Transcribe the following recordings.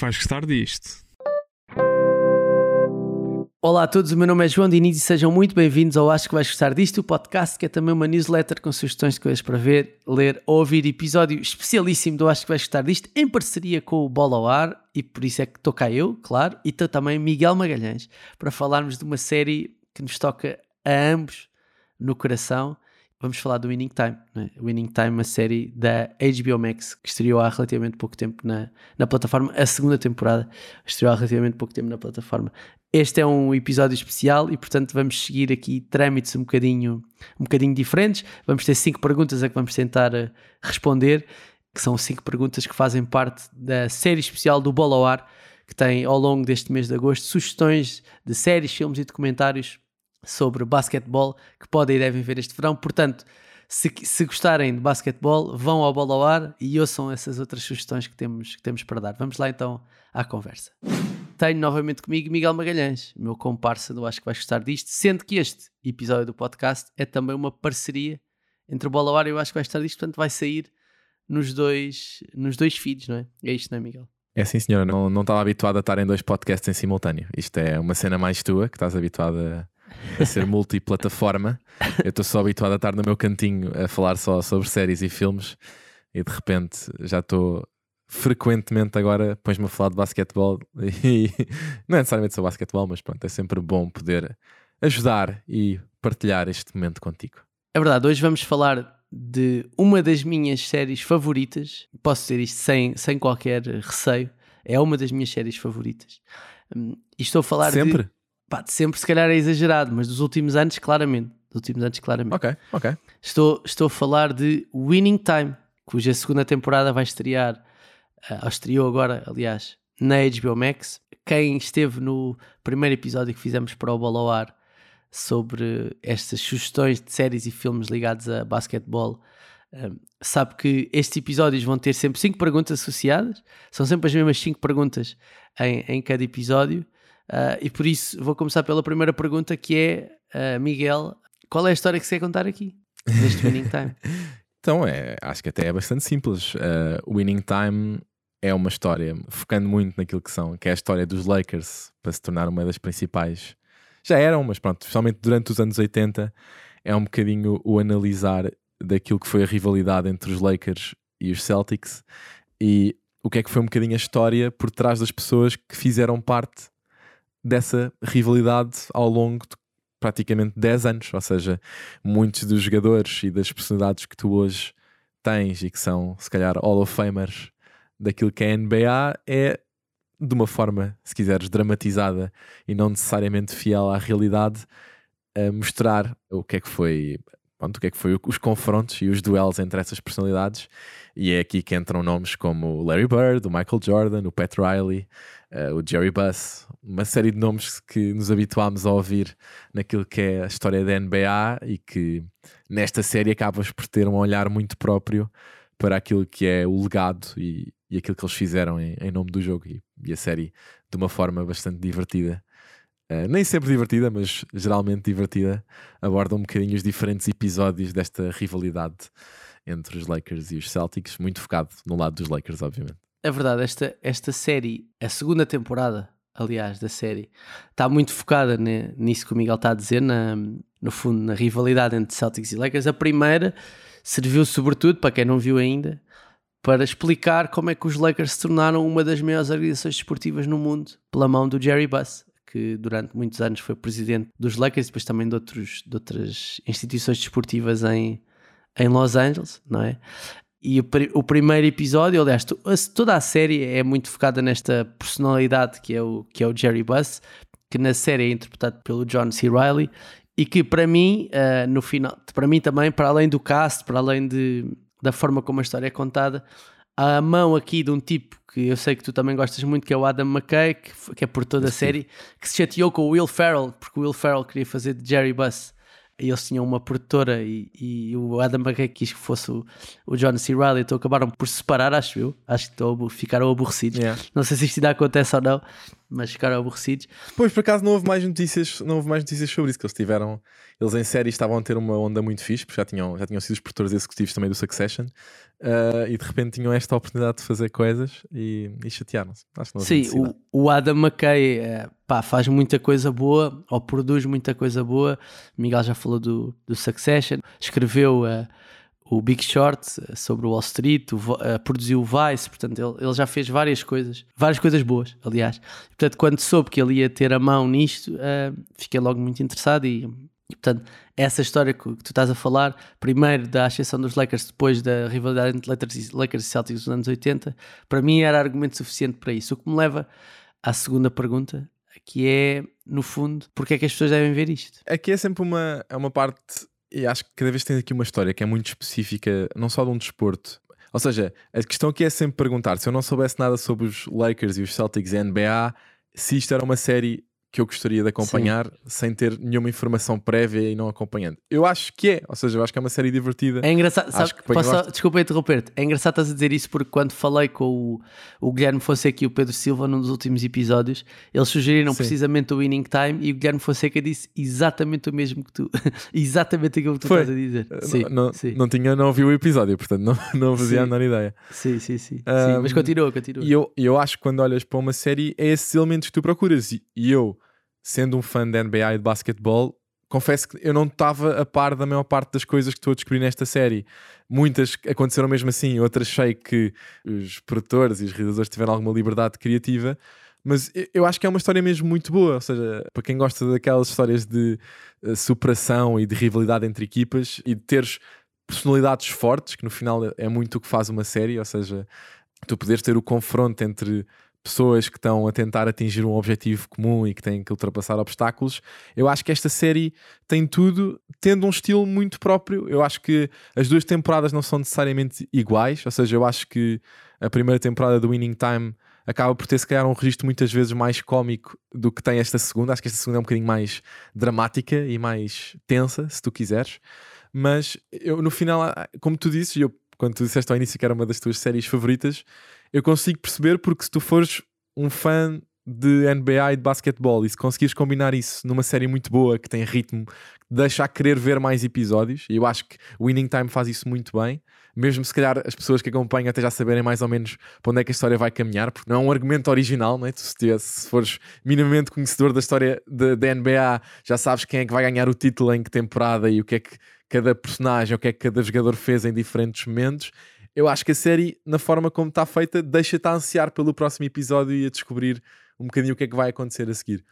que vais gostar disto. Olá a todos, o meu nome é João Diniz e sejam muito bem-vindos ao Acho que vais gostar disto, o podcast que é também uma newsletter com sugestões de coisas para ver, ler ou ouvir, episódio especialíssimo do Acho que vais gostar disto, em parceria com o Bola ao Ar, e por isso é que estou cá eu, claro, e estou também Miguel Magalhães, para falarmos de uma série que nos toca a ambos no coração vamos falar do Winning Time. Né? Winning Time, uma série da HBO Max que estreou há relativamente pouco tempo na, na plataforma. A segunda temporada estreou há relativamente pouco tempo na plataforma. Este é um episódio especial e, portanto, vamos seguir aqui trâmites um bocadinho, um bocadinho diferentes. Vamos ter cinco perguntas a que vamos tentar eh, responder, que são cinco perguntas que fazem parte da série especial do Bola ao Ar, que tem ao longo deste mês de agosto sugestões de séries, filmes e documentários sobre basquetebol que podem e devem ver este verão. Portanto, se, se gostarem de basquetebol, vão ao Bola ao Ar e ouçam essas outras sugestões que temos, que temos para dar. Vamos lá então à conversa. Tenho novamente comigo Miguel Magalhães, meu comparsa do Acho que vais gostar disto, sendo que este episódio do podcast é também uma parceria entre o Bola ao Ar e o Acho que vais gostar disto, portanto vai sair nos dois, nos dois feeds, não é? É isto, não é, Miguel? É sim, senhora. Não, não estava habituado a estar em dois podcasts em simultâneo. Isto é uma cena mais tua, que estás habituado a a ser multiplataforma. Eu estou só habituado a estar no meu cantinho a falar só sobre séries e filmes e de repente já estou frequentemente agora pões-me a falar de basquetebol e não é necessariamente sobre basquetebol, mas pronto, é sempre bom poder ajudar e partilhar este momento contigo. É verdade, hoje vamos falar de uma das minhas séries favoritas, posso dizer isto sem, sem qualquer receio, é uma das minhas séries favoritas. Hum, e estou a falar sempre? de Pá, de sempre se calhar é exagerado, mas dos últimos anos, claramente. Dos últimos anos, claramente. Ok, ok. Estou, estou a falar de Winning Time, cuja segunda temporada vai estrear, uh, estreou agora, aliás, na HBO Max. Quem esteve no primeiro episódio que fizemos para o Bola ao Ar sobre estas sugestões de séries e filmes ligados a basquetebol, um, sabe que estes episódios vão ter sempre cinco perguntas associadas, são sempre as mesmas cinco perguntas em, em cada episódio. Uh, e por isso vou começar pela primeira pergunta que é, uh, Miguel, qual é a história que você quer contar aqui, neste Winning Time? então, é, acho que até é bastante simples. Uh, Winning Time é uma história, focando muito naquilo que são, que é a história dos Lakers, para se tornar uma das principais. Já eram, mas pronto, especialmente durante os anos 80, é um bocadinho o analisar daquilo que foi a rivalidade entre os Lakers e os Celtics e o que é que foi um bocadinho a história por trás das pessoas que fizeram parte dessa rivalidade ao longo de praticamente 10 anos. Ou seja, muitos dos jogadores e das personalidades que tu hoje tens e que são, se calhar, Hall of Famers daquilo que é NBA é de uma forma, se quiseres, dramatizada e não necessariamente fiel à realidade, a mostrar o que é que foi. Pronto, o que é que foi os confrontos e os duelos entre essas personalidades, e é aqui que entram nomes como Larry Bird, o Michael Jordan, o Pat Riley, uh, o Jerry Buss, uma série de nomes que nos habituámos a ouvir naquilo que é a história da NBA e que nesta série acabas por ter um olhar muito próprio para aquilo que é o legado e, e aquilo que eles fizeram em, em nome do jogo e, e, a série de uma forma bastante divertida. Uh, nem sempre divertida, mas geralmente divertida, aborda um bocadinho os diferentes episódios desta rivalidade entre os Lakers e os Celtics, muito focado no lado dos Lakers, obviamente. É verdade, esta, esta série, a segunda temporada, aliás, da série, está muito focada ne, nisso que o Miguel está a dizer, na, no fundo, na rivalidade entre Celtics e Lakers. A primeira serviu sobretudo, para quem não viu ainda, para explicar como é que os Lakers se tornaram uma das maiores organizações desportivas no mundo, pela mão do Jerry Buss, que durante muitos anos foi presidente dos Lakers e depois também de, outros, de outras instituições desportivas em, em Los Angeles, não é? E o, o, primeiro episódio, aliás, toda a série é muito focada nesta personalidade que é o, que é o Jerry Buss, que na série é interpretado pelo John C. Reilly e que para mim, uh, no final, para mim também, para além do cast, para além de, da forma como a história é contada, a mão aqui de um tipo que eu sei que tu também gostas muito, que é o Adam McKay, que, que é por toda a série, que se chateou com o Will Ferrell, porque o Will Ferrell queria fazer de Jerry Buss eles tinham uma produtora e, e o Adam McKay quis que fosse o, o John C. Reilly, então acabaram por se separar, acho eu. Acho que estou, ficaram aborrecidos. Yeah. Não sei se isto ainda acontece ou não, mas ficaram aborrecidos. Pois, por acaso não houve mais notícias, não houve mais notícias sobre isso, que eles tiveram, eles em série estavam a ter uma onda muito fixe, porque já tinham, já tinham sido os produtores executivos também do Succession, uh, e de repente tinham esta oportunidade de fazer coisas e, e chatearam-se. Sim, o, o, Adam McKay é, pá, faz muita coisa boa, ou produz muita coisa boa. Miguel já falou do, do Succession, escreveu uh, o Big Short eh, sobre o Wall Street, o, uh, produziu o Vice, portanto ele, ele, já fez várias coisas, várias coisas boas, aliás. Portanto, quando soube que ele ia ter a mão nisto, fiquei logo muito interessado e, e, portanto, essa história que, tu estás a falar, primeiro da ascensão dos Lakers, depois da rivalidade entre Lakers e, Celtics dos anos 80, para mim era argumento suficiente para isso. O que me leva à segunda pergunta, que é, no fundo, porque é que as pessoas devem ver isto? Aqui é sempre uma, é uma parte e acho que cada vez tens aqui uma história que é muito específica, não só de um desporto. Ou seja, a questão aqui é sempre perguntar: se eu não soubesse nada sobre os Lakers e os Celtics e a NBA, se isto era uma série que eu gostaria de acompanhar Sim. sem ter nenhuma informação prévia e não acompanhando. Eu acho que é, ou seja, eu acho que é uma série divertida. É engraçado, sabe, posso, gosto... desculpa interromper-te, é engraçado estás a dizer isso porque quando falei com o, o Guilherme Fonseca e o Pedro Silva num dos últimos episódios, eles sugeriram Sim. precisamente o Winning Time e o Guilherme Fonseca disse exatamente o mesmo que tu, exatamente aquilo que tu Foi. estás a dizer. Sim, não, não, não, tinha, não ouvi o episódio, portanto não, não fazia a menor ideia. Sim, sim, sim. Um, sim mas continua, continua. E eu, eu acho que quando olhas para uma série, é esses elementos que tu procuras. E eu sendo um fã de NBA e de basquetebol, confesso que eu não estava a par da maior parte das coisas que estou a descobrir nesta série. Muitas aconteceram mesmo assim, outras sei que os produtores e os realizadores tiveram alguma liberdade criativa, mas eu acho que é uma história mesmo muito boa. Ou seja, para quem gosta daquelas histórias de uh, superação e de rivalidade entre equipas e de teres personalidades fortes, que no final é muito o que faz uma série, ou seja, tu poderes ter o confronto entre pessoas que estão a tentar atingir um objetivo comum e que têm que ultrapassar obstáculos. Eu acho que esta série tem tudo, tendo um estilo muito próprio. Eu acho que as duas temporadas não são necessariamente iguais, ou seja, eu acho que a primeira temporada do Winning Time acaba por ter se calhar um registro muitas vezes mais cómico do que tem esta segunda. Acho que esta segunda é um bocadinho mais dramática e mais tensa, se tu quiseres. Mas eu, no final, como tu disse, eu, quando tu disseste ao início que era uma das tuas séries favoritas, eu consigo perceber porque se tu fores um fã de NBA e de basquetebol e se conseguires combinar isso numa série muito boa que tem ritmo, deixa a querer ver mais episódios, e eu acho que o Winning Time faz isso muito bem, mesmo se calhar as pessoas que acompanham até já saberem mais ou menos para onde é que a história vai caminhar, porque não é um argumento original, não é? Tu, se fores minimamente conhecedor da história da NBA, já sabes quem é que vai ganhar o título em que temporada e o que é que cada personagem, o que é que cada jogador fez em diferentes momentos eu acho que a série, na forma como está feita, deixa-te a ansiar pelo próximo episódio e a descobrir um bocadinho o que é que vai acontecer a seguir.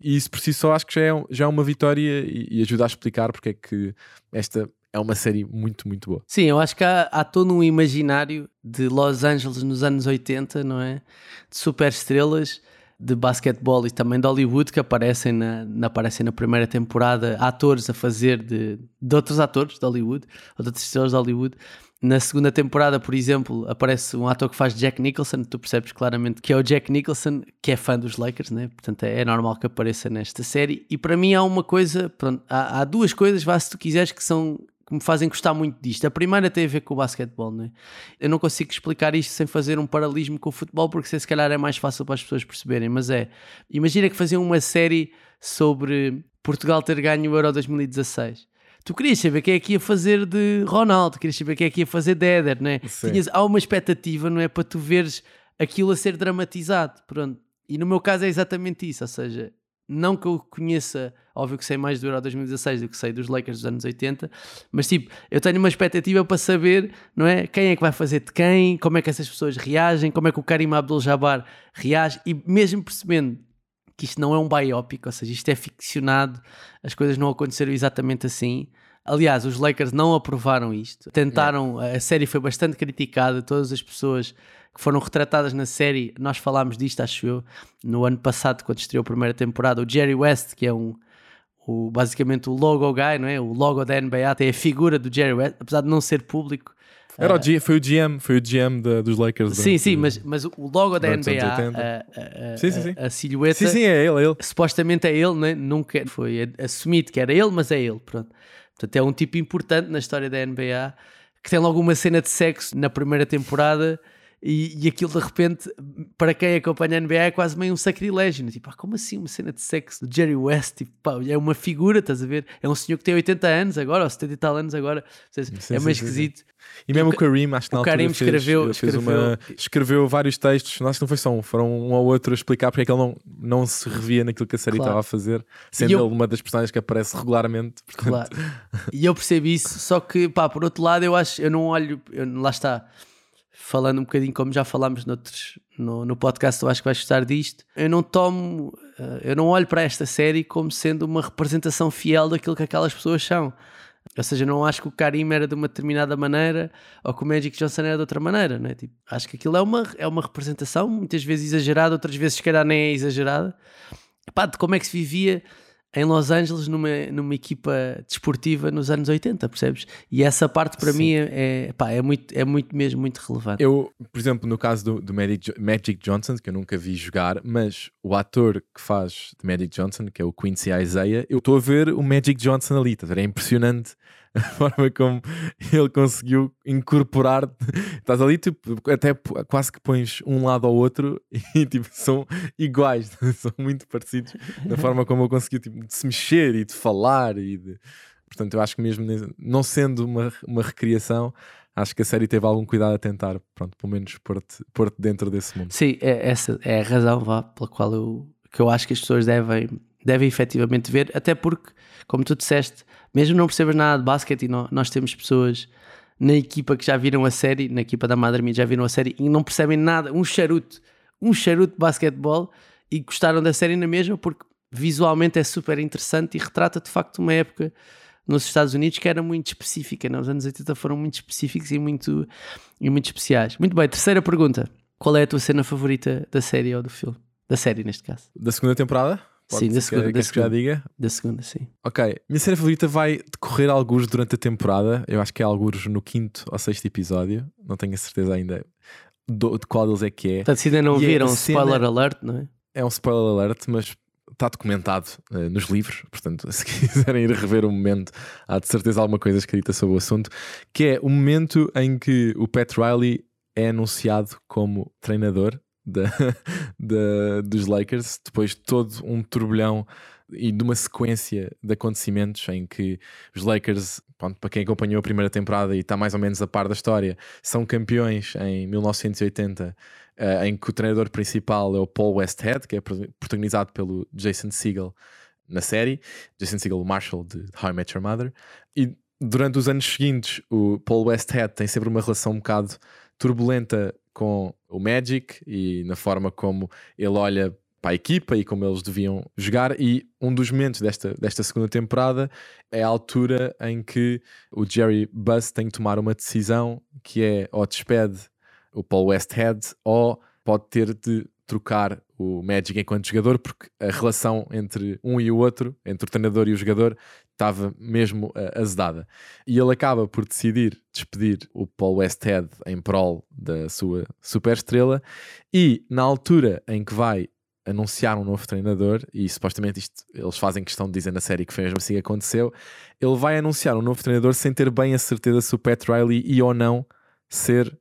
E isso por si só acho que já é, já é uma vitória e, e ajuda a explicar porque é que esta é uma série muito, muito boa. Sim, eu acho que há, há, todo um imaginário de Los Angeles nos anos 80, não é? De super estrelas de basquetebol e também de Hollywood que aparecem na, na, aparecem na primeira temporada atores a fazer de, de outros atores de Hollywood, ou de outras estrelas de Hollywood na segunda temporada, por exemplo, aparece um ator que faz Jack Nicholson, tu percebes claramente que é o Jack Nicholson, que é fã dos Lakers, né? portanto é, é normal que apareça nesta série. E para mim há uma coisa, pronto, há, há, duas coisas, vá se tu quiseres, que são que me fazem gostar muito disto. A primeira tem a ver com o basquetebol, né? Eu não consigo explicar isto sem fazer um paralelismo com o futebol, porque se calhar é mais fácil para as pessoas perceberem, mas é, imagina que faziam uma série sobre Portugal ter ganho o Euro 2016 tu querias saber quem é que ia fazer de Ronaldo, querias saber quem é que ia fazer de Éder, né? Tinhas, há uma expectativa, não é? Para tu veres aquilo a ser dramatizado, pronto. E no meu caso é exatamente isso, ou seja, não que eu conheça, óbvio que sei mais do Euro 2016 do que sei dos Lakers dos anos 80, mas tipo, eu tenho uma expectativa para saber, não é? Quem é que vai fazer de quem, como é que essas pessoas reagem, como é que o Karim Abdul-Jabbar reage, e mesmo percebendo que isto não é um biopic, ou seja, isto é ficcionado, as coisas não aconteceram exatamente assim. Aliás, os Lakers não aprovaram isto. Tentaram, a série foi bastante criticada, todas as pessoas que foram retratadas na série, nós falámos disto, acho eu, no ano passado, quando estreou a primeira temporada. O Jerry West, que é um, o, basicamente o logo guy, não é? O logo da NBA tem a figura do Jerry West, apesar de não ser público, era o G, foi o GM, foi o GM dos Lakers. Sim, sim, mas, mas o logo da NBA, a, a, sim, sim, sim. a, silhueta, sim, sim, é ele, é ele. supostamente é ele, né? nunca foi assumido que era ele, mas é ele, pronto. Portanto, é um tipo importante na história da NBA que tem logo uma cena de sexo na primeira temporada E, e aquilo de repente, para quem acompanha a NBA, é quase meio um sacrilégio. Né? Tipo, ah, como assim uma cena de sexo do Jerry West? Tipo, pá, é uma figura, estás a ver? É um senhor que tem 80 anos agora, ou 70 e tal anos agora. Seja, sim, é meio sim, esquisito. Sim, e mesmo o Karim, acho que na o Karim fez, escreveu, fez escreveu, uma, escreveu vários textos, acho que não foi só um, foram um ou outro a explicar porque é que ele não, não se revia naquilo que a série claro. estava a fazer, sendo eu, ele uma das personagens que aparece regularmente. Portanto... Claro. E eu percebi isso, só que, pá, por outro lado, eu acho, eu não olho, eu, lá está, falando um bocadinho como já falámos noutros, no, no podcast, eu acho que vais gostar disto. Eu não tomo, eh, eu não olho para esta série como sendo uma representação fiel daquilo que aquelas pessoas são. Ou seja, não acho que o Karim era de uma determinada maneira ou que o Magic Johnson era de outra maneira, né? tipo, acho que aquilo é uma, é uma representação, muitas vezes exagerada, outras vezes, se calhar, nem é exagerada, Epá, de como é que se vivia em Los Angeles numa, numa equipa desportiva nos anos 80, percebes? E essa parte para Sim. mim é, é, pá, é, muito, é muito mesmo muito relevante. Eu, por exemplo, no caso do, do Magic, Magic Johnson, que eu nunca vi jogar, mas o ator que faz de Magic Johnson, que é o Quincy Isaiah, eu estou a ver o Magic Johnson ali, tá? é impressionante a forma como ele conseguiu incorporar. Estás ali, tipo, até quase que pões um lado ao outro e tipo, são iguais, são muito parecidos na forma como ele conseguiu tipo, de se mexer e de falar. E de... Portanto, eu acho que mesmo não sendo uma, uma recriação, acho que a série teve algum cuidado a tentar, pronto, pelo menos pôr-te pôr dentro desse mundo. Sim, é, essa é a razão vá, pela qual eu, que eu acho que as pessoas devem, devem efetivamente ver, até porque, como tu disseste, mesmo não percebas nada de basquete, e nós temos pessoas na equipa que já viram a série, na equipa da Madre já viram a série e não percebem nada, um charuto, um charuto de basquetebol e gostaram da série na mesma porque visualmente é super interessante e retrata de facto uma época nos Estados Unidos que era muito específica, né? os anos 80 foram muito específicos e muito, e muito especiais. Muito bem, terceira pergunta. Qual é a tua cena favorita da série ou do filme? Da série, neste caso. Da segunda temporada? Pode, sim, da segunda. Quer, da segunda. já diga? Da segunda, sim. Ok. Minha série favorita vai decorrer alguns durante a temporada. Eu acho que é alguns no quinto ou sexto episódio. Não tenho a certeza ainda do, de qual deles é que é. Portanto, se ainda não e é viram, spoiler alert, não é? É um spoiler alert, mas está documentado uh, nos livros, portanto, se quiserem ir rever o momento, há de certeza alguma coisa escrita sobre o assunto, que é o momento em que o Pat Riley é anunciado como treinador da, da, dos Lakers, depois de todo um turbilhão e de uma sequência de acontecimentos em que os Lakers, pronto, para quem acompanhou a primeira temporada e está mais ou menos a par da história, são campeões em 1980, uh, eh, em que o treinador principal é o Paul Westhead, que é protagonizado pelo Jason Segel na série, Jason Segel, Marshall de How I Met Your Mother, e durante os anos seguintes o Paul Westhead tem sempre uma relação um bocado turbulenta com o Magic e na forma como ele olha para a equipa e como eles deviam jogar. E um dos momentos desta, desta segunda temporada é a altura em que o Jerry Buss tem que tomar uma decisão que é ou despede o Paul Westhead ou pode ter de trocar o Magic enquanto jogador, porque a relação entre um e o outro, entre o treinador e o jogador, estava mesmo uh, azedada. E ele acaba por decidir despedir o Paul Westhead em prol da sua super estrela e na altura em que vai anunciar um novo treinador, e supostamente isto eles fazem questão de dizer na série que foi mesmo assim que aconteceu, ele vai anunciar um novo treinador sem ter bem a certeza se o Pat Riley ia ou não ser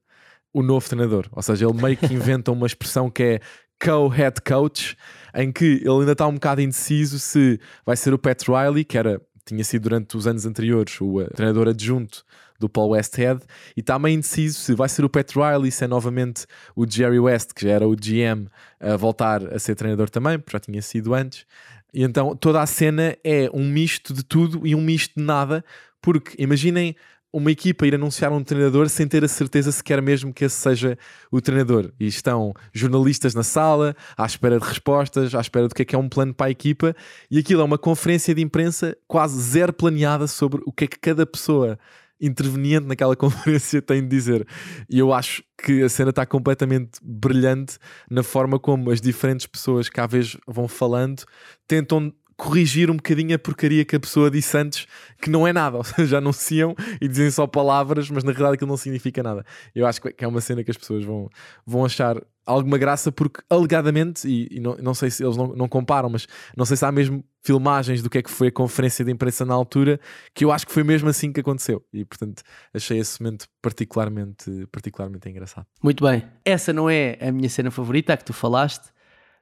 o novo treinador. Ou seja, ele meio que inventa uma expressão que é co-head coach, em que ele ainda está um bocado indeciso se vai ser o Pat Riley, que era tinha sido durante os anos anteriores o uh, treinador adjunto do Paul Westhead e está meio indeciso se vai ser o Pat Riley, se é novamente o Jerry West, que já era o GM, a voltar a ser treinador também, porque já tinha sido antes. E então toda a cena é um misto de tudo e um misto de nada, porque imaginem uma equipa ir anunciar um treinador sem ter a certeza se quer mesmo que esse seja o treinador. E estão jornalistas na sala, à espera de respostas, à espera do que é que é um plano para a equipa, e aquilo é uma conferência de imprensa quase zero planeada sobre o que é que cada pessoa interveniente naquela conferência tem de dizer. E eu acho que a cena está completamente brilhante na forma como as diferentes pessoas que às vezes vão falando tentam corrigir um bocadinho a porcaria que a pessoa disse antes, que não é nada. Ou seja, anunciam e dizem só palavras, mas na realidade aquilo não significa nada. Eu acho que é uma cena que as pessoas vão, vão achar alguma graça, porque alegadamente, e, e não, não sei se eles não, não comparam, mas não sei se há mesmo filmagens do que é que foi a conferência de imprensa na altura, que eu acho que foi mesmo assim que aconteceu. E portanto achei esse momento particularmente, particularmente engraçado. Muito bem. Essa não é a minha cena favorita, a que tu falaste,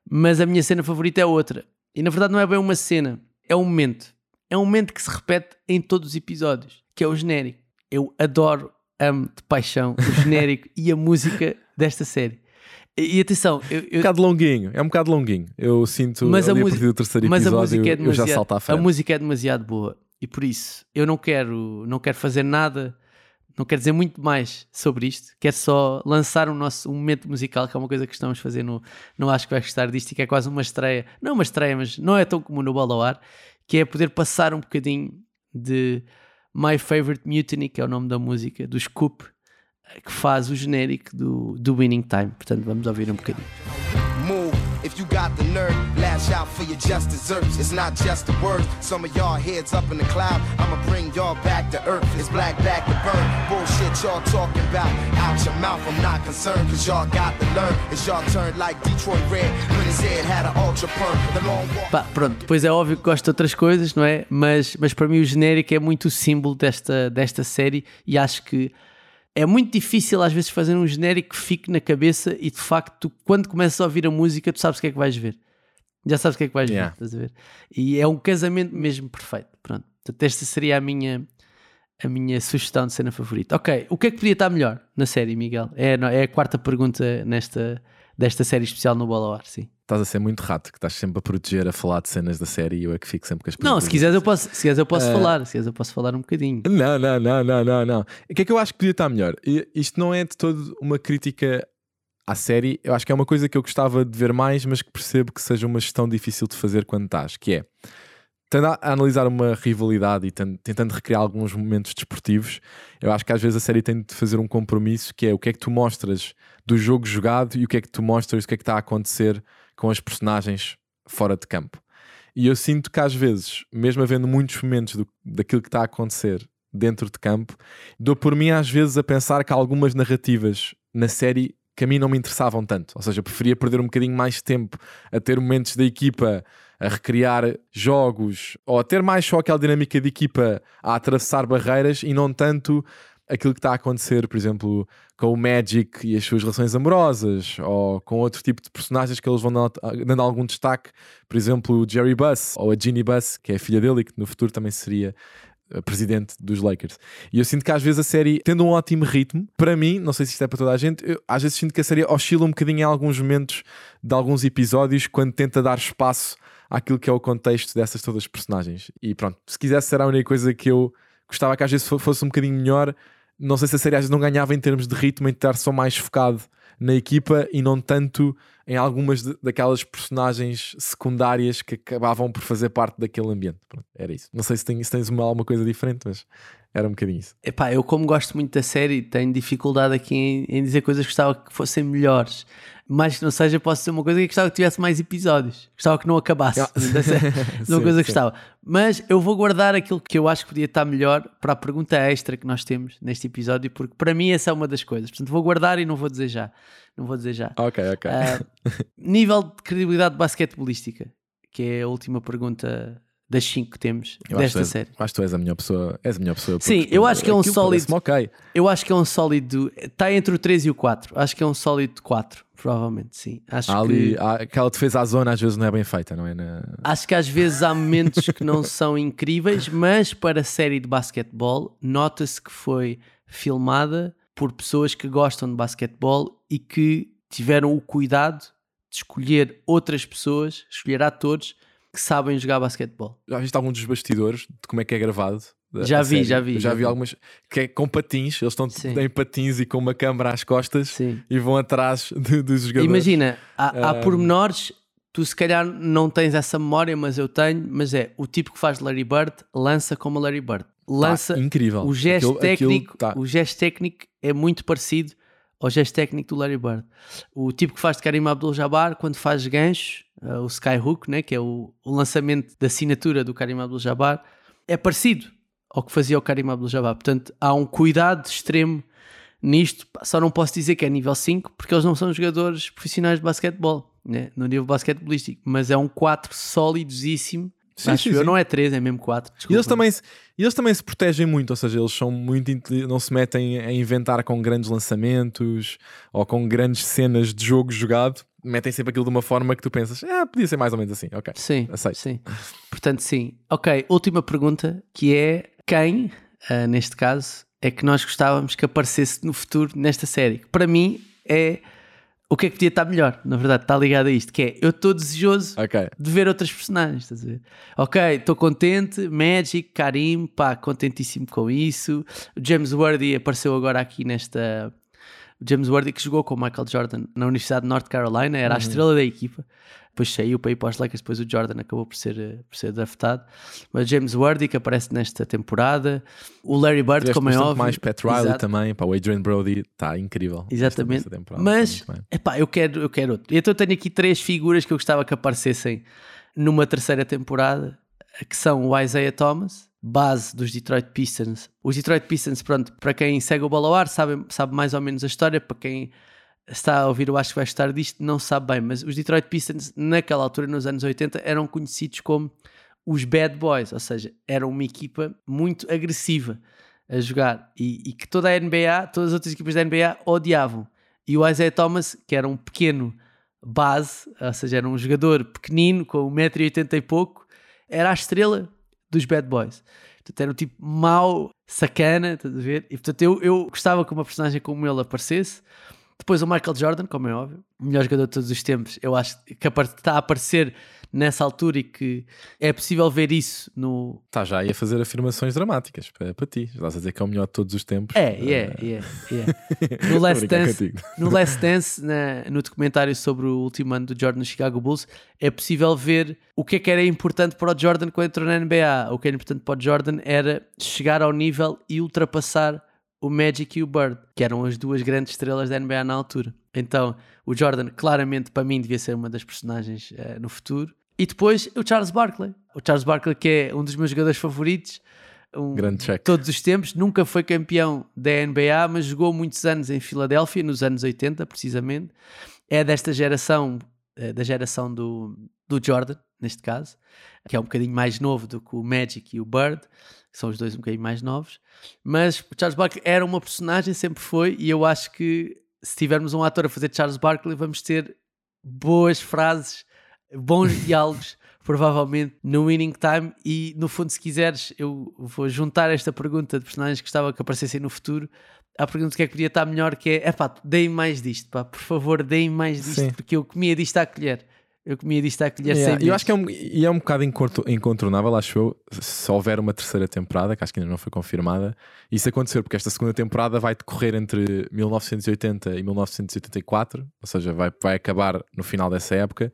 mas a minha cena favorita é outra. E na verdade não é bem uma cena, é um momento. É um momento que se repete em todos os episódios, que é o genérico. Eu adoro, amo de paixão o genérico e a música desta série. E atenção, eu, eu... um bocado longuinho, é um bocado longuinho. Eu sinto mas a, a partir do terceiro episódio, mas a música é demasiado, eu já salto à frente. A música é demasiado boa e por isso eu não quero, não quero fazer nada, não quero dizer muito mais sobre isto. Quero só lançar o nosso um momento musical, que é uma coisa que estamos a fazer no Não Acho que Vais Gostar disto e que é quase uma estreia, não uma estreia, mas não é tão comum no Bola ao Ar, que é poder passar um bocadinho de My Favorite Mutiny, que é o nome da música, do Scoop que faz o genérico do, do Winning Time. Portanto, vamos ouvir um bocadinho. If lash out for your just desserts. It's not just the words. Some of y'all heads up in the cloud. I'ma bring y'all back to earth. It's black back to burn. Bullshit y'all talking about. Out your mouth, I'm not concerned. Cause y'all got to learn. It's y'all like Detroit Red. When his head had an ultra perm. The long walk. Pá, pronto, depois é óbvio que gosto de outras coisas, não é? Mas, mas para mim o genérico é muito o símbolo desta, desta série e acho que é muito difícil às vezes fazer um genérico que fique na cabeça e de facto, quando começas a ouvir a música, tu sabes o que é que vais ver. Já sabes o que é que vais yeah. ver, estás a ver? E é um casamento mesmo perfeito. Pronto. Portanto, esta seria a minha, a minha sugestão de cena favorita. Ok, o que é que podia estar melhor na série, Miguel? É, é a quarta pergunta nesta, desta série especial no Bola ao Ar, sim estás a ser muito rato, que estás sempre a proteger, a falar de cenas da série e eu é que fico sempre com as Não, se quiseres eu posso, se quiseres eu posso uh... falar, se quiseres eu posso falar um bocadinho. Não, não, não, não, não, não. O que é que eu acho que podia estar melhor? Isto não é de todo uma crítica à série, eu acho que é uma coisa que eu gostava de ver mais, mas que percebo que seja uma gestão difícil de fazer quando estás, que é tendo a analisar uma rivalidade e tentando recriar alguns momentos desportivos, eu acho que às vezes a série tem de fazer um compromisso que é o que é que tu mostras do jogo jogado e o que é que tu mostras, o que é que está a acontecer com as personagens fora de campo. E eu sinto que às vezes, mesmo havendo muitos momentos do, daquilo que está a acontecer dentro de campo, dou por mim às vezes a pensar que algumas narrativas na série que a mim não me interessavam tanto. Ou seja, eu preferia perder um bocadinho mais tempo a ter momentos da equipa a recriar jogos ou a ter mais só aquela dinâmica de equipa a atravessar barreiras e não tanto aquilo que está a acontecer, por exemplo, com o Magic e as suas relações amorosas, ou com outro tipo de personagens que eles vão dando algum destaque, por exemplo, o Jerry Buss ou a Ginny Buss, que é a filha dele e que no futuro também seria presidente dos Lakers. E eu sinto que às vezes a série, tendo um ótimo ritmo, para mim, não sei se isto é para toda a gente, eu, às vezes sinto que a série oscila um bocadinho em alguns momentos de alguns episódios quando tenta dar espaço àquilo que é o contexto dessas todas as personagens. E pronto, se quisesse ser a única coisa que eu gostava que às vezes fosse um bocadinho melhor, não sei se a série às vezes não ganhava em termos de ritmo, em estar só mais focado na equipa e não tanto em algumas de, daquelas personagens secundárias que acabavam por fazer parte daquele ambiente. Pronto, era isso. Não sei se, se tens uma, alguma coisa diferente, mas era um bocadinho isso. Epá, eu como gosto muito da série, tenho dificuldade aqui em, em dizer coisas que gostava que fossem melhores mais que não seja, posso dizer uma coisa que gostava que tivesse mais episódios. Gostava que não acabasse. De uma coisa que gostava. Mas eu vou guardar aquilo que eu acho que podia estar melhor para a pergunta extra que nós temos neste episódio, porque para mim essa é uma das coisas. Portanto, vou guardar e não vou dizer já. Não vou dizer já. Ok, ok. Uh, nível de credibilidade basquetebolística, que é a última pergunta das 5 que temos eu desta acho série. Acho que tu és a melhor pessoa. És a melhor pessoa Sim, eu acho que é um sólido. Okay. Eu acho que é um sólido. Está entre o 3 e o 4. Acho que é um sólido 4, provavelmente, sim. Acho há ali, que... há, aquela defesa à zona às vezes não é bem feita, não é? Na... Acho que às vezes há momentos que não são incríveis, mas para a série de basquetebol, nota-se que foi filmada por pessoas que gostam de basquetebol e que tiveram o cuidado de escolher outras pessoas, escolher atores que sabem jogar basquetebol. Já viste algum dos bastidores de como é que é gravado? Já vi, já vi, já, já vi. algumas que é com patins, eles estão Sim. em patins e com uma câmera às costas Sim. e vão atrás de, dos jogadores. Imagina, há, há pormenores, tu se calhar não tens essa memória, mas eu tenho, mas é o tipo que faz Larry Bird lança como Larry Bird. Lança tá, incrível. O gesto aquilo, técnico, aquilo tá. o gesto técnico é muito parecido ao gesto técnico do Larry Bird. O tipo que faz de Karim Abdul-Jabbar, quando faz gancho, uh, o Skyhook, né, que é o, o, lançamento da assinatura do Karim Abdul-Jabbar, é parecido ao que fazia o Karim Abdul-Jabbar. Portanto, há um cuidado extremo nisto. Só não posso dizer que é nível 5, porque eles não são jogadores profissionais de basquetebol, né, no nível basquetebolístico, mas é um 4 solidosíssimo Sim, Acho sim, eu, sim. não é 3, é mesmo 4. E eles, também, eles também se protegem muito, ou seja, eles são muito não se metem a inventar com grandes lançamentos ou com grandes cenas de jogo jogado. Metem sempre aquilo de uma forma que tu pensas, ah, podia ser mais ou menos assim. Ok, sim, aceito. sim. Portanto, sim. Ok, última pergunta que é quem, uh, neste caso, é que nós gostávamos que aparecesse no futuro nesta série? Para mim é o que é que podia estar melhor, na verdade, está ligado a isto, que é eu estou desejoso okay. de ver outras personagens, estás a ver? Ok, estou contente, Magic, Karim, pá, contentíssimo com isso. O James Worthy apareceu agora aqui nesta. O James Worthy que jogou com o Michael Jordan na Universidade de North Carolina, era uhum. a estrela da equipa depois saiu para ir para os Lakers, depois o Jordan acabou por ser, eh, por ser draftado. Mas James Worthy, que aparece nesta temporada, o Larry Bird, como é óbvio. mais Pat Riley Exato. também, para o Adrian Brody, está incrível. Exatamente. Mas, epá, eu quero, eu quero outro. Então eu tenho aqui três figuras que eu gostava que aparecessem numa terceira temporada, que são o Isaiah Thomas, base dos Detroit Pistons. Os Detroit Pistons, pronto, para quem segue o Baloar, sabe, sabe mais ou menos a história, para quem está a ouvir, eu acho que vai estar disto, não sabe bem, mas os Detroit Pistons, naquela altura, nos anos 80, eram conhecidos como os Bad Boys, ou seja, eram uma equipa muito agressiva a jogar e, e, que toda a NBA, todas as outras equipas da NBA odiavam. E o Isaiah Thomas, que era um pequeno base, ou seja, era um jogador pequenino, com 1,80m e pouco, era a estrela dos Bad Boys. Portanto, era um tipo mau, sacana, estás a ver? E portanto, eu, eu gostava que uma personagem como ele aparecesse. Depois o Michael Jordan, como é óbvio, melhor jogador de todos os tempos, eu acho que está a aparecer nessa altura e que é possível ver isso no. Está já aí a fazer afirmações dramáticas para, para ti. Estás a dizer que é o melhor de todos os tempos. É, é, é. é. No Last Dance, no, Last Dance na, no documentário sobre o último ano do Jordan no Chicago Bulls, é possível ver o que é que era importante para o Jordan quando entrou na NBA. O que era importante para o Jordan era chegar ao nível e ultrapassar o Magic e o Bird, que eram as duas grandes estrelas da NBA na altura. Então, o Jordan, claramente, para mim, devia ser uma das personagens uh, no futuro. E depois, o Charles Barkley. O Charles Barkley, que é um dos meus jogadores favoritos. Um, Grande check. Todos os tempos. Nunca foi campeão da NBA, mas jogou muitos anos em Filadélfia, nos anos 80, precisamente. É desta geração, é da geração do, do Jordan, neste caso, que é um bocadinho mais novo do que o Magic e o Bird são os dois um bocadinho mais novos. Mas Charles Barkley era uma personagem, sempre foi, e eu acho que se tivermos um ator a fazer Charles Barkley, vamos ter boas frases, bons diálogos, provavelmente no Winning Time. E no fundo, se quiseres, eu vou juntar esta pergunta de personagens que gostava que aparecessem no futuro à pergunta que é que podia estar melhor, que é, é pá, deem mais disto, pá, por favor, deem mais disto, Sim. porque eu comia disto à colher. Eu comia disto à colher yeah, Eu acho que é um, e é um bocado incontornável, acho eu, se houver uma terceira temporada, que acho que ainda não foi confirmada, isso acontecer, porque esta segunda temporada vai decorrer entre 1980 e 1984, ou seja, vai, vai acabar no final dessa época.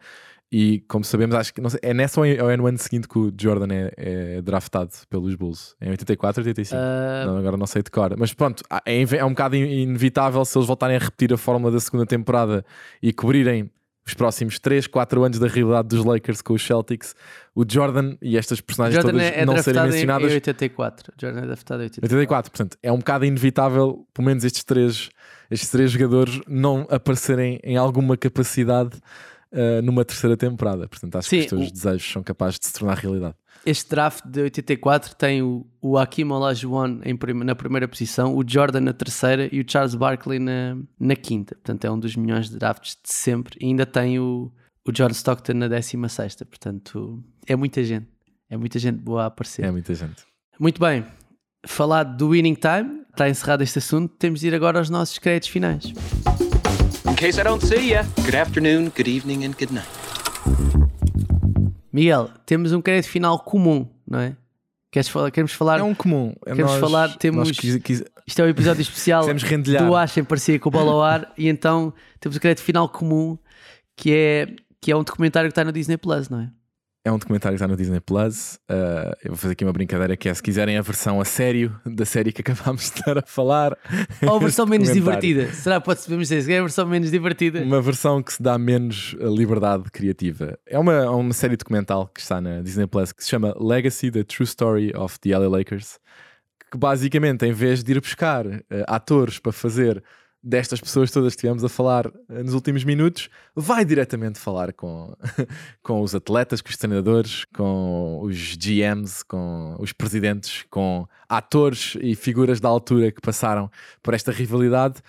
E como sabemos, acho que sei, é nessa ou é no ano seguinte que o Jordan é, é draftado pelos Bulls? É em 84 ou 85? Uh... Não, agora não sei de cor. Mas pronto, é, é um bocado inevitável se eles voltarem a repetir a fórmula da segunda temporada e cobrirem os próximos 3, 4 anos da realidade dos Lakers com os Celtics, o Jordan e estas personagens Jordan todas é, não serem mencionadas. Em 84. Jordan é draftado em 84. 84. Portanto, é um bocado inevitável, pelo menos estes três, estes três jogadores não aparecerem em alguma capacidade uh, numa terceira temporada. Portanto, acho Sim, que os teus o... desejos são capazes de se tornar realidade. Este draft de 84 tem o, o Hakim Olajuwon em, na primeira posição, o Jordan na terceira e o Charles Barkley na, na quinta. Portanto, é um dos melhores drafts de sempre. E ainda tem o, o John Stockton na décima sexta. Portanto, é muita gente. É muita gente boa a aparecer. É muita gente. Muito bem. Falado do Winning Time, está encerrado este assunto. Temos de ir agora aos nossos créditos finais. In case I don't see you, good afternoon, good evening and good night. Miguel, temos um crédito final comum, não é? Queres falar, queremos falar. É um comum. É queremos nós, falar, temos. Quis, quis, isto é um episódio especial do Acha em parceria com o Bola ao Ar e então temos o um crédito final comum que é, que é um documentário que está no Disney Plus, não é? É um documentário que está no Disney Plus. Uh, eu vou fazer aqui uma brincadeira que é se quiserem a versão a sério da série que acabámos de estar a falar. Ou a versão menos divertida. Será que podemos dizer é a versão menos divertida? Uma versão que se dá menos liberdade criativa. É uma, uma série documental que está na Disney Plus que se chama Legacy: The True Story of the LA Lakers. Que basicamente, em vez de ir buscar uh, atores para fazer destas pessoas todas que estivemos a falar eh, nos últimos minutos, vai diretamente falar com, com os atletas, com os treinadores, com os GMs, com os presidentes, com atores e figuras da altura que passaram por esta rivalidade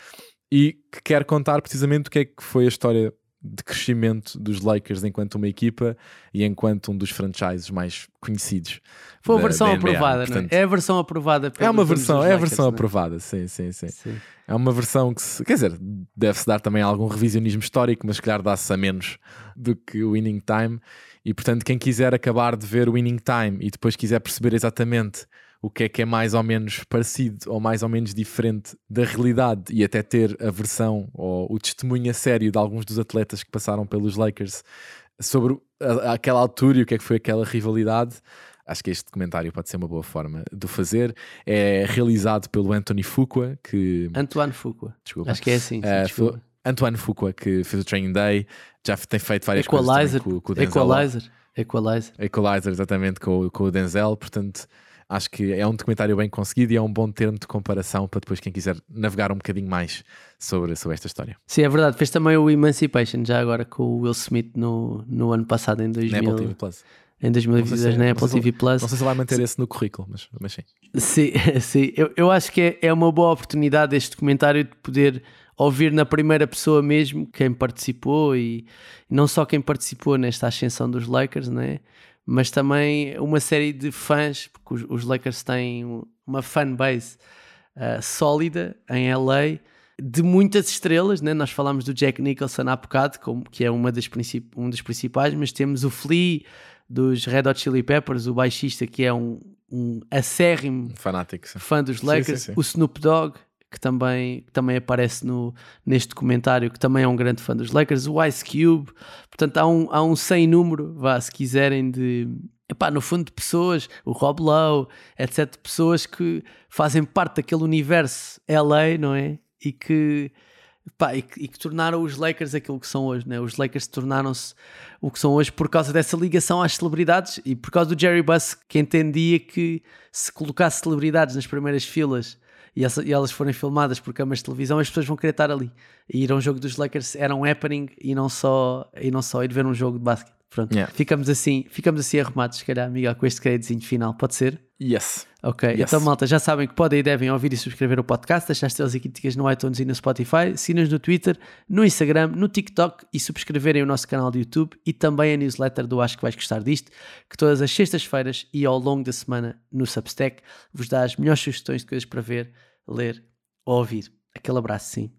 e que quer contar precisamente o que é que foi a história de crescimento dos Lakers enquanto uma equipa e enquanto um dos franchises mais conhecidos. Foi a versão aprovada, Portanto, não é? É a versão aprovada. É uma versão, é a versão Lakers, é? aprovada, sim, sim, sim, sim, É uma versão que, se, quer dizer, deve-se dar também algum revisionismo histórico, mas calhar dá-se a menos do que o Winning Time. E portanto, quem quiser acabar de ver o Winning Time e depois quiser perceber exatamente o que é que é mais ou menos parecido ou mais ou menos diferente da realidade e até ter a versão ou o testemunho a sério de alguns dos atletas que passaram pelos Lakers sobre a, aquela altura e o que é que foi aquela rivalidade. Acho que este documentário pode ser uma boa forma de fazer. É realizado pelo Anthony Fuqua, que. Antoine Fuqua. Desculpa. Acho que é assim. Uh, Antoine Fuqua, que fez o Training Day, já tem feito várias Equalizer. coisas com, com o Denzel. Equalizer. Equalizer. Equalizer, exatamente, com, com o Denzel. Portanto, Acho que é um documentário bem conseguido e é um bom termo de comparação para depois quem quiser navegar um bocadinho mais sobre, sobre esta história. Sim, é verdade. Fez também o Emancipation, já agora com o Will Smith no, no ano passado, em 2000. Na Apple TV Plus. Em 2022 na Apple TV Plus. Não sei se vai manter esse no currículo, mas, mas sim. Sim, sim. Eu, eu acho que é, é uma boa oportunidade este documentário de poder ouvir na primeira pessoa mesmo quem participou e, e não só quem participou nesta ascensão dos Lakers, né? Mas também uma série de fãs, porque os, os Lakers têm uma fanbase uh, sólida em LA, de muitas estrelas, né? nós falámos do Jack Nicholson há bocado, como, que é uma das um dos principais, mas temos o Flea dos Red Hot Chili Peppers, o baixista que é um, um acérrimo fanático fã dos Lakers, sim, sim. o Snoop Dogg, que também, que também aparece no, neste documentário, que também é um grande fã dos Lakers, o Ice Cube, portanto há um, há um sem número, vá, se quiserem, de epá, no fundo de pessoas, o Rob Lowe, etc, pessoas que fazem parte daquele universo LA, não é? E que, e, que, e que tornaram os Lakers aquilo que são hoje, né? Os Lakers tornaram-se o que são hoje por causa dessa ligação às celebridades e por causa do Jerry Buss, que entendia que se colocasse celebridades nas primeiras filas e, elas forem filmadas por câmaras de televisão, as pessoas vão querer estar ali. E ir a um jogo dos Lakers era um happening e não só, e não só ir ver um jogo de basquete. Pronto, yeah. ficamos assim, ficamos assim arrumados, se calhar, amiga, com este créditozinho final, pode ser? Yes. Ok, yes. então malta, já sabem que podem e devem ouvir e subscrever o podcast, deixar estrelas e críticas no iTunes e no Spotify, sinos no Twitter, no Instagram, no TikTok e subscreverem o nosso canal de YouTube e também a newsletter do Acho que vais gostar disto, que todas as sextas-feiras e ao longo da semana no Substack vos dá as melhores sugestões de coisas para ver, ler ou ouvir. Aquele abraço, sim.